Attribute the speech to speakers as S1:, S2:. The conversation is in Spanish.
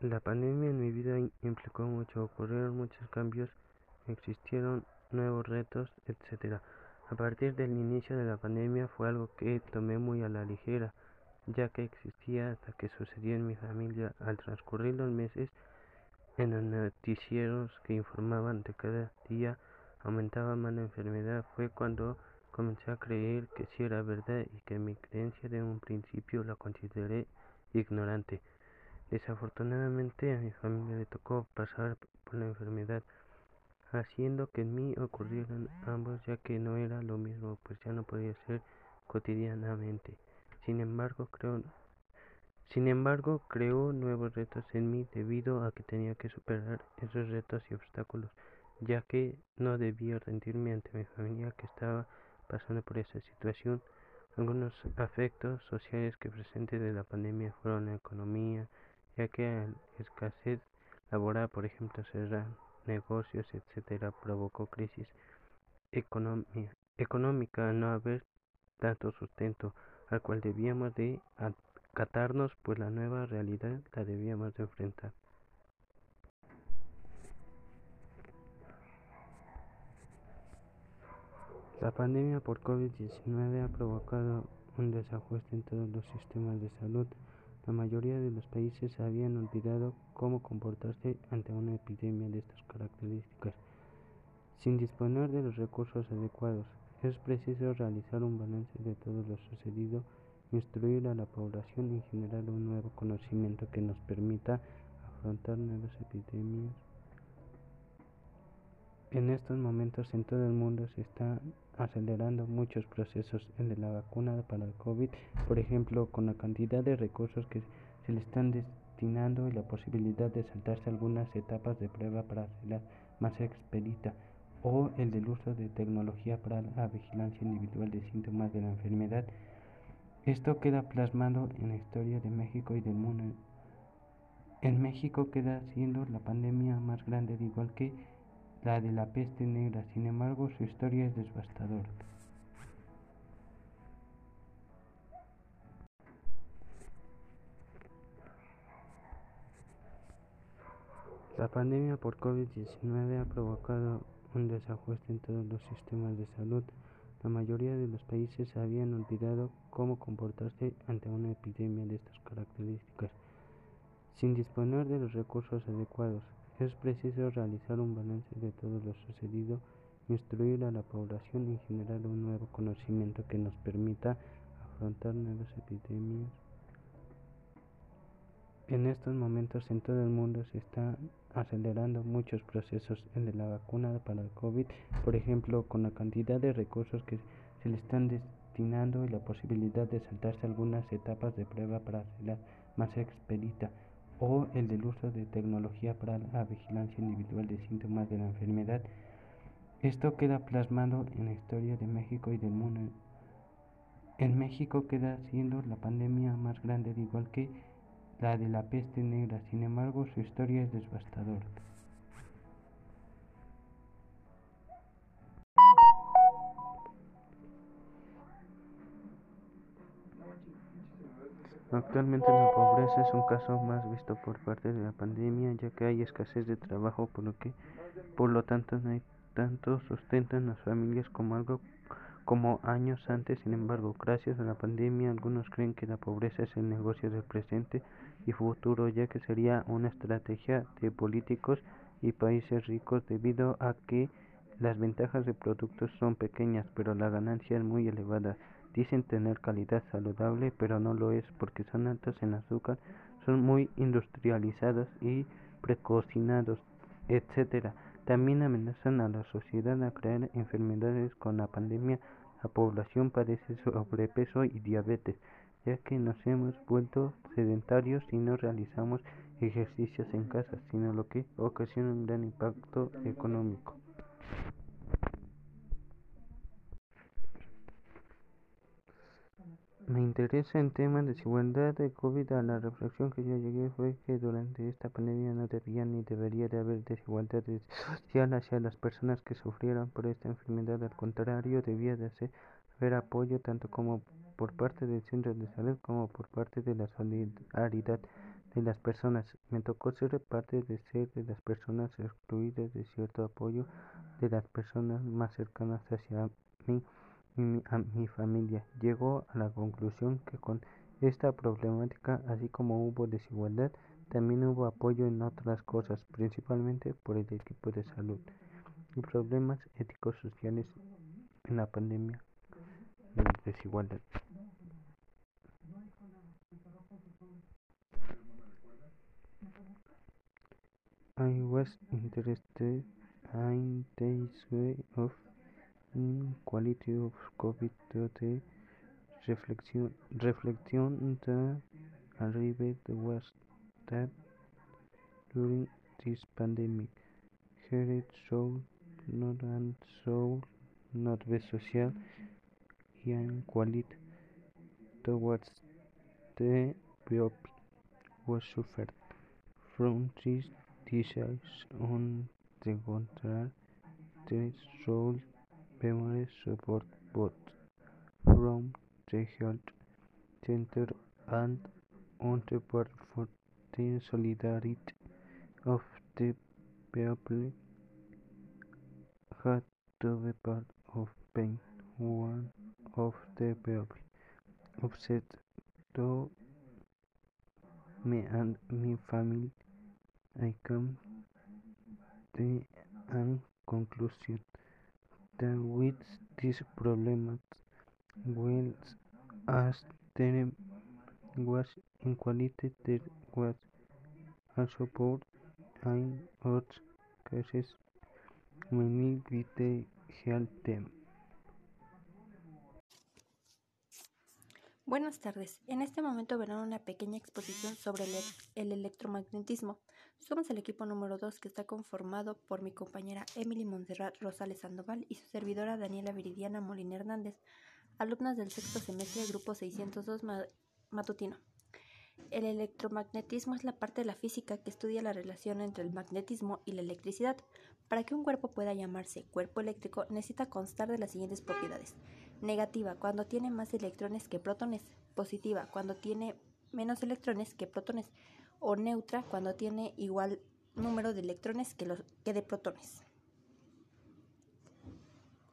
S1: La pandemia en mi vida implicó mucho, ocurrieron muchos cambios, existieron nuevos retos, etcétera. A partir del inicio de la pandemia fue algo que tomé muy a la ligera, ya que existía hasta que sucedió en mi familia. Al transcurrir los meses, en los noticieros que informaban de cada día aumentaba más la enfermedad, fue cuando comencé a creer que sí era verdad y que mi creencia de un principio la consideré ignorante. Desafortunadamente a mi familia le tocó pasar por la enfermedad, haciendo que en mí ocurrieran ambos ya que no era lo mismo, pues ya no podía ser cotidianamente. Sin embargo, creo sin embargo, creó nuevos retos en mí debido a que tenía que superar esos retos y obstáculos, ya que no debía rendirme ante mi familia que estaba pasando por esa situación. Algunos afectos sociales que presente de la pandemia fueron la economía, ya que la escasez laboral, por ejemplo, cerrar negocios, etcétera, provocó crisis económica, no haber tanto sustento al cual debíamos de acatarnos, pues la nueva realidad la debíamos de enfrentar. La pandemia por COVID-19 ha provocado un desajuste en todos los sistemas de salud. La mayoría de los países habían olvidado cómo comportarse ante una epidemia de estas características. Sin disponer de los recursos adecuados, es preciso realizar un balance de todo lo sucedido, instruir a la población y generar un nuevo conocimiento que nos permita afrontar nuevas epidemias en estos momentos en todo el mundo se están acelerando muchos procesos en de la vacuna para el COVID, por ejemplo, con la cantidad de recursos que se le están destinando y la posibilidad de saltarse algunas etapas de prueba para hacerla más expedita, o el del uso de tecnología para la vigilancia individual de síntomas de la enfermedad. Esto queda plasmado en la historia de México y del mundo. En México queda siendo la pandemia más grande, al igual que la de la peste negra, sin embargo su historia es devastadora. La pandemia por COVID-19 ha provocado un desajuste en todos los sistemas de salud. La mayoría de los países habían olvidado cómo comportarse ante una epidemia de estas características. Sin disponer de los recursos adecuados, es preciso realizar un balance de todo lo sucedido, instruir a la población y generar un nuevo conocimiento que nos permita afrontar nuevas epidemias. En estos momentos en todo el mundo se están acelerando muchos procesos en de la vacuna para el COVID, por ejemplo, con la cantidad de recursos que se le están destinando y la posibilidad de saltarse algunas etapas de prueba para hacerla más expedita o el del uso de tecnología para la vigilancia individual de síntomas de la enfermedad. Esto queda plasmado en la historia de México y del mundo. En México queda siendo la pandemia más grande, al igual que la de la peste negra, sin embargo su historia es devastadora. Actualmente la pobreza es un caso más visto por parte de la pandemia, ya que hay escasez de trabajo, por lo que por lo tanto no hay tanto sustento en las familias como algo como años antes. Sin embargo, gracias a la pandemia, algunos creen que la pobreza es el negocio del presente y futuro, ya que sería una estrategia de políticos y países ricos debido a que las ventajas de productos son pequeñas, pero la ganancia es muy elevada. Dicen tener calidad saludable, pero no lo es porque son altos en azúcar, son muy industrializados y precocinados, etc. También amenazan a la sociedad a crear enfermedades con la pandemia. La población padece sobrepeso y diabetes, ya que nos hemos vuelto sedentarios y no realizamos ejercicios en casa, sino lo que ocasiona un gran impacto económico. Me interesa en temas de desigualdad de COVID. La reflexión que yo llegué fue que durante esta pandemia no debía ni debería de haber desigualdad social hacia las personas que sufrieron por esta enfermedad. Al contrario, debía de haber apoyo tanto como por parte del centro de salud como por parte de la solidaridad de las personas. Me tocó ser parte de ser de las personas excluidas de cierto apoyo de las personas más cercanas hacia mí y a mi familia. Llegó a la conclusión que con esta problemática, así como hubo desigualdad, también hubo apoyo en otras cosas, principalmente por el equipo de salud y problemas éticos sociales en la pandemia de desigualdad. I was interested in way of inequality of COVID the reflection reflection that arrived was that during this pandemic here should not and should not be social inequality towards the people who suffered from this disease on the contrary should be more support both from the health center and on the part for the solidarity of the people had to be part of pain one of the people upset to me and my family I come to an conclusion that with this problem well as there was inequality there was also poor in other cases mainly with health them.
S2: Buenas tardes. En este momento verán una pequeña exposición sobre el, el electromagnetismo. Somos el equipo número 2 que está conformado por mi compañera Emily Montserrat Rosales Sandoval y su servidora Daniela Viridiana Molina Hernández, alumnas del sexto semestre grupo 602 matutino. El electromagnetismo es la parte de la física que estudia la relación entre el magnetismo y la electricidad. Para que un cuerpo pueda llamarse cuerpo eléctrico necesita constar de las siguientes propiedades. Negativa, cuando tiene más electrones que protones. Positiva, cuando tiene menos electrones que protones. O neutra, cuando tiene igual número de electrones que, los, que de protones.